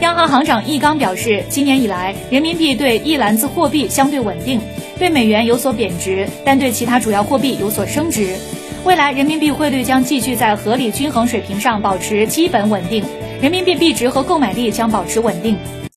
央行行长易纲表示今年以来人民币对一篮子货币相对稳定对美元有所贬值但对其他主要货币有所升值。未来人民币汇率将继续在合理均衡水平上保持基本稳定人民币币值和购买力将保持稳定。